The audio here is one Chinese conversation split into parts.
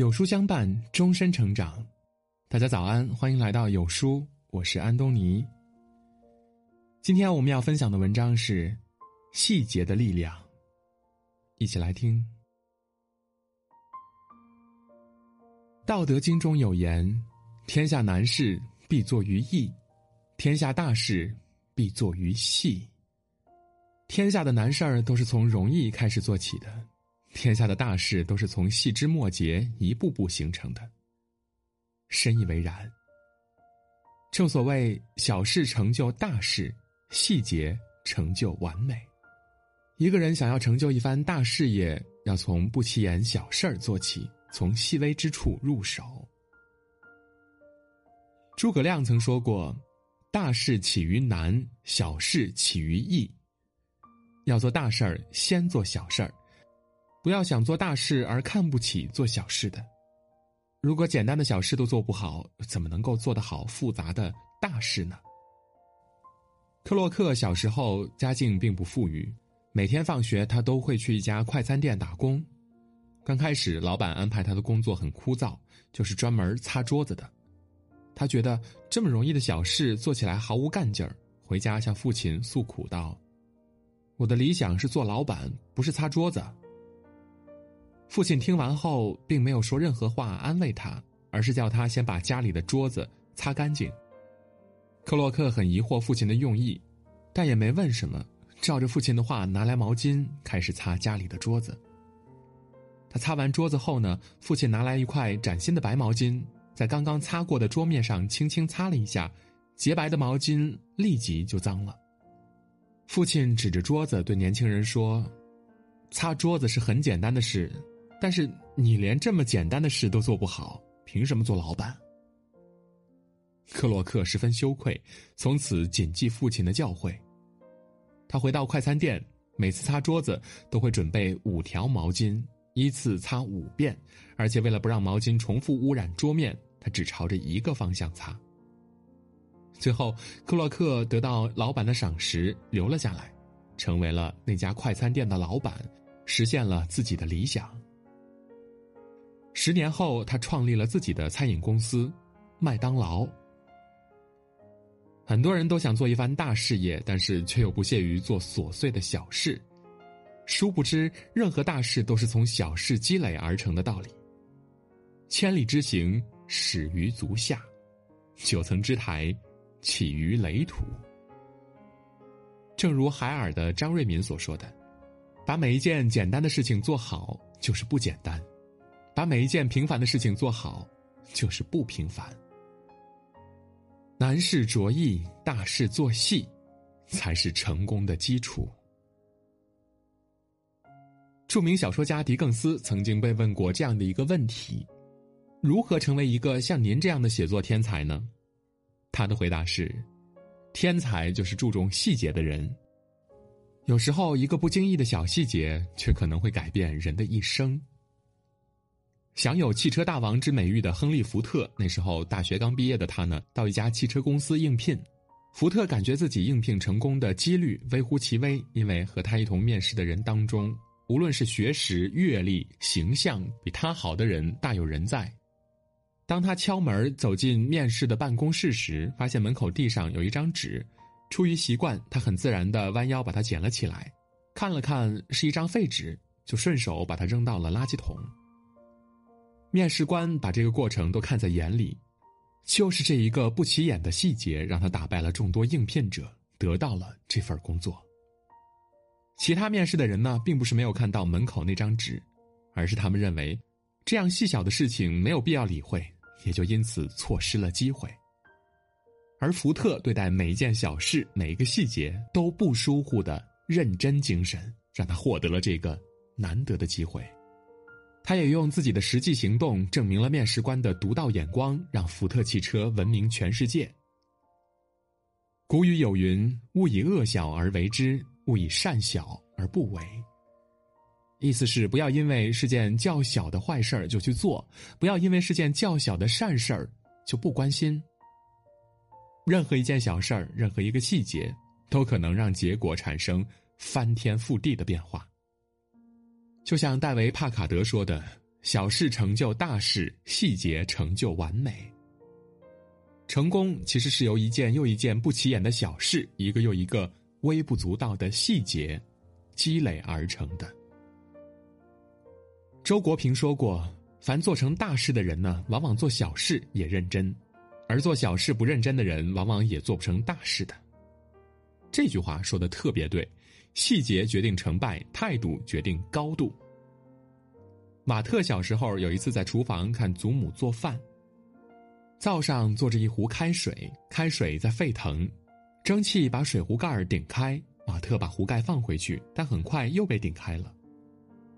有书相伴，终身成长。大家早安，欢迎来到有书，我是安东尼。今天我们要分享的文章是《细节的力量》，一起来听。《道德经》中有言：“天下难事必作于易，天下大事必作于细。”天下的难事儿都是从容易开始做起的，天下的大事都是从细枝末节一步步形成的。深以为然。正所谓小事成就大事，细节成就完美。一个人想要成就一番大事业，要从不起眼小事儿做起，从细微之处入手。诸葛亮曾说过：“大事起于难，小事起于易。”要做大事儿，先做小事儿，不要想做大事而看不起做小事的。如果简单的小事都做不好，怎么能够做得好复杂的大事呢？克洛克小时候家境并不富裕，每天放学他都会去一家快餐店打工。刚开始，老板安排他的工作很枯燥，就是专门擦桌子的。他觉得这么容易的小事做起来毫无干劲儿，回家向父亲诉苦道。我的理想是做老板，不是擦桌子。父亲听完后，并没有说任何话安慰他，而是叫他先把家里的桌子擦干净。克洛克很疑惑父亲的用意，但也没问什么，照着父亲的话拿来毛巾开始擦家里的桌子。他擦完桌子后呢，父亲拿来一块崭新的白毛巾，在刚刚擦过的桌面上轻轻擦了一下，洁白的毛巾立即就脏了。父亲指着桌子对年轻人说：“擦桌子是很简单的事，但是你连这么简单的事都做不好，凭什么做老板？”克洛克十分羞愧，从此谨记父亲的教诲。他回到快餐店，每次擦桌子都会准备五条毛巾，依次擦五遍，而且为了不让毛巾重复污染桌面，他只朝着一个方向擦。最后，克洛克得到老板的赏识，留了下来，成为了那家快餐店的老板，实现了自己的理想。十年后，他创立了自己的餐饮公司——麦当劳。很多人都想做一番大事业，但是却又不屑于做琐碎的小事。殊不知，任何大事都是从小事积累而成的道理。千里之行，始于足下；九层之台。起于垒土。正如海尔的张瑞敏所说的：“把每一件简单的事情做好，就是不简单；把每一件平凡的事情做好，就是不平凡。难事着意，大事做细，才是成功的基础。”著名小说家狄更斯曾经被问过这样的一个问题：“如何成为一个像您这样的写作天才呢？”他的回答是：“天才就是注重细节的人。有时候，一个不经意的小细节，却可能会改变人的一生。”享有“汽车大王”之美誉的亨利·福特，那时候大学刚毕业的他呢，到一家汽车公司应聘。福特感觉自己应聘成功的几率微乎其微，因为和他一同面试的人当中，无论是学识、阅历、形象，比他好的人大有人在。当他敲门走进面试的办公室时，发现门口地上有一张纸。出于习惯，他很自然的弯腰把它捡了起来，看了看是一张废纸，就顺手把它扔到了垃圾桶。面试官把这个过程都看在眼里，就是这一个不起眼的细节，让他打败了众多应聘者，得到了这份工作。其他面试的人呢，并不是没有看到门口那张纸，而是他们认为，这样细小的事情没有必要理会。也就因此错失了机会，而福特对待每一件小事、每一个细节都不疏忽的认真精神，让他获得了这个难得的机会。他也用自己的实际行动证明了面试官的独到眼光，让福特汽车闻名全世界。古语有云：“勿以恶小而为之，勿以善小而不为。”意思是不要因为是件较小的坏事儿就去做，不要因为是件较小的善事儿就不关心。任何一件小事儿，任何一个细节，都可能让结果产生翻天覆地的变化。就像戴维·帕卡德说的：“小事成就大事，细节成就完美。成功其实是由一件又一件不起眼的小事，一个又一个微不足道的细节积累而成的。周国平说过：“凡做成大事的人呢，往往做小事也认真；而做小事不认真的人，往往也做不成大事的。”这句话说的特别对，细节决定成败，态度决定高度。马特小时候有一次在厨房看祖母做饭，灶上坐着一壶开水，开水在沸腾，蒸汽把水壶盖儿顶开，马特把壶盖放回去，但很快又被顶开了。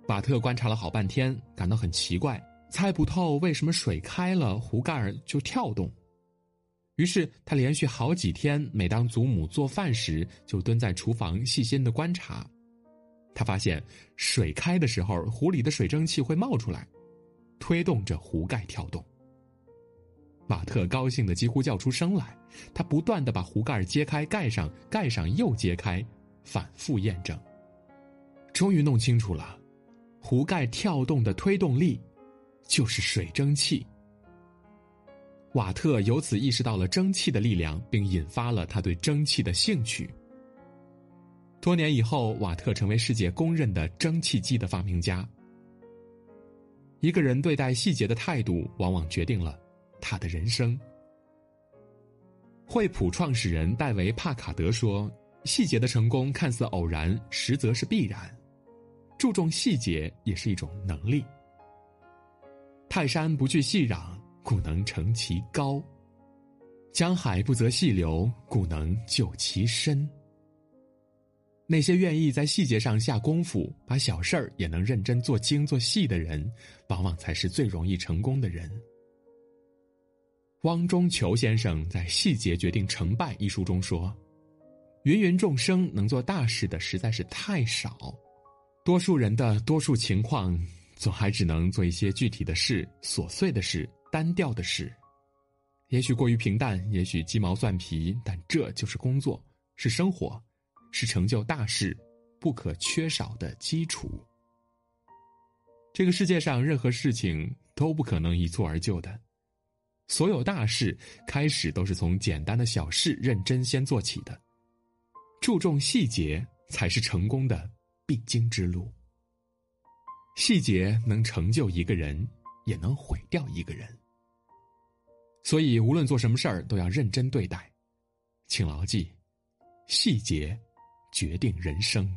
马特观察了好半天，感到很奇怪，猜不透为什么水开了壶盖儿就跳动。于是他连续好几天，每当祖母做饭时，就蹲在厨房细心的观察。他发现水开的时候，壶里的水蒸气会冒出来，推动着壶盖跳动。马特高兴的几乎叫出声来，他不断的把壶盖揭开盖上，盖上又揭开，反复验证。终于弄清楚了，壶盖跳动的推动力就是水蒸气。瓦特由此意识到了蒸汽的力量，并引发了他对蒸汽的兴趣。多年以后，瓦特成为世界公认的蒸汽机的发明家。一个人对待细节的态度，往往决定了他的人生。惠普创始人戴维·帕卡德说：“细节的成功看似偶然，实则是必然。注重细节也是一种能力。泰山不惧细壤，故能成其高；江海不择细流，故能就其深。”那些愿意在细节上下功夫，把小事儿也能认真做精做细的人，往往才是最容易成功的人。汪中求先生在《细节决定成败》一书中说：“芸芸众生能做大事的实在是太少，多数人的多数情况，总还只能做一些具体的事、琐碎的事、单调的事，也许过于平淡，也许鸡毛蒜皮，但这就是工作，是生活。”是成就大事不可缺少的基础。这个世界上任何事情都不可能一蹴而就的，所有大事开始都是从简单的小事认真先做起的，注重细节才是成功的必经之路。细节能成就一个人，也能毁掉一个人。所以，无论做什么事儿，都要认真对待，请牢记，细节。决定人生。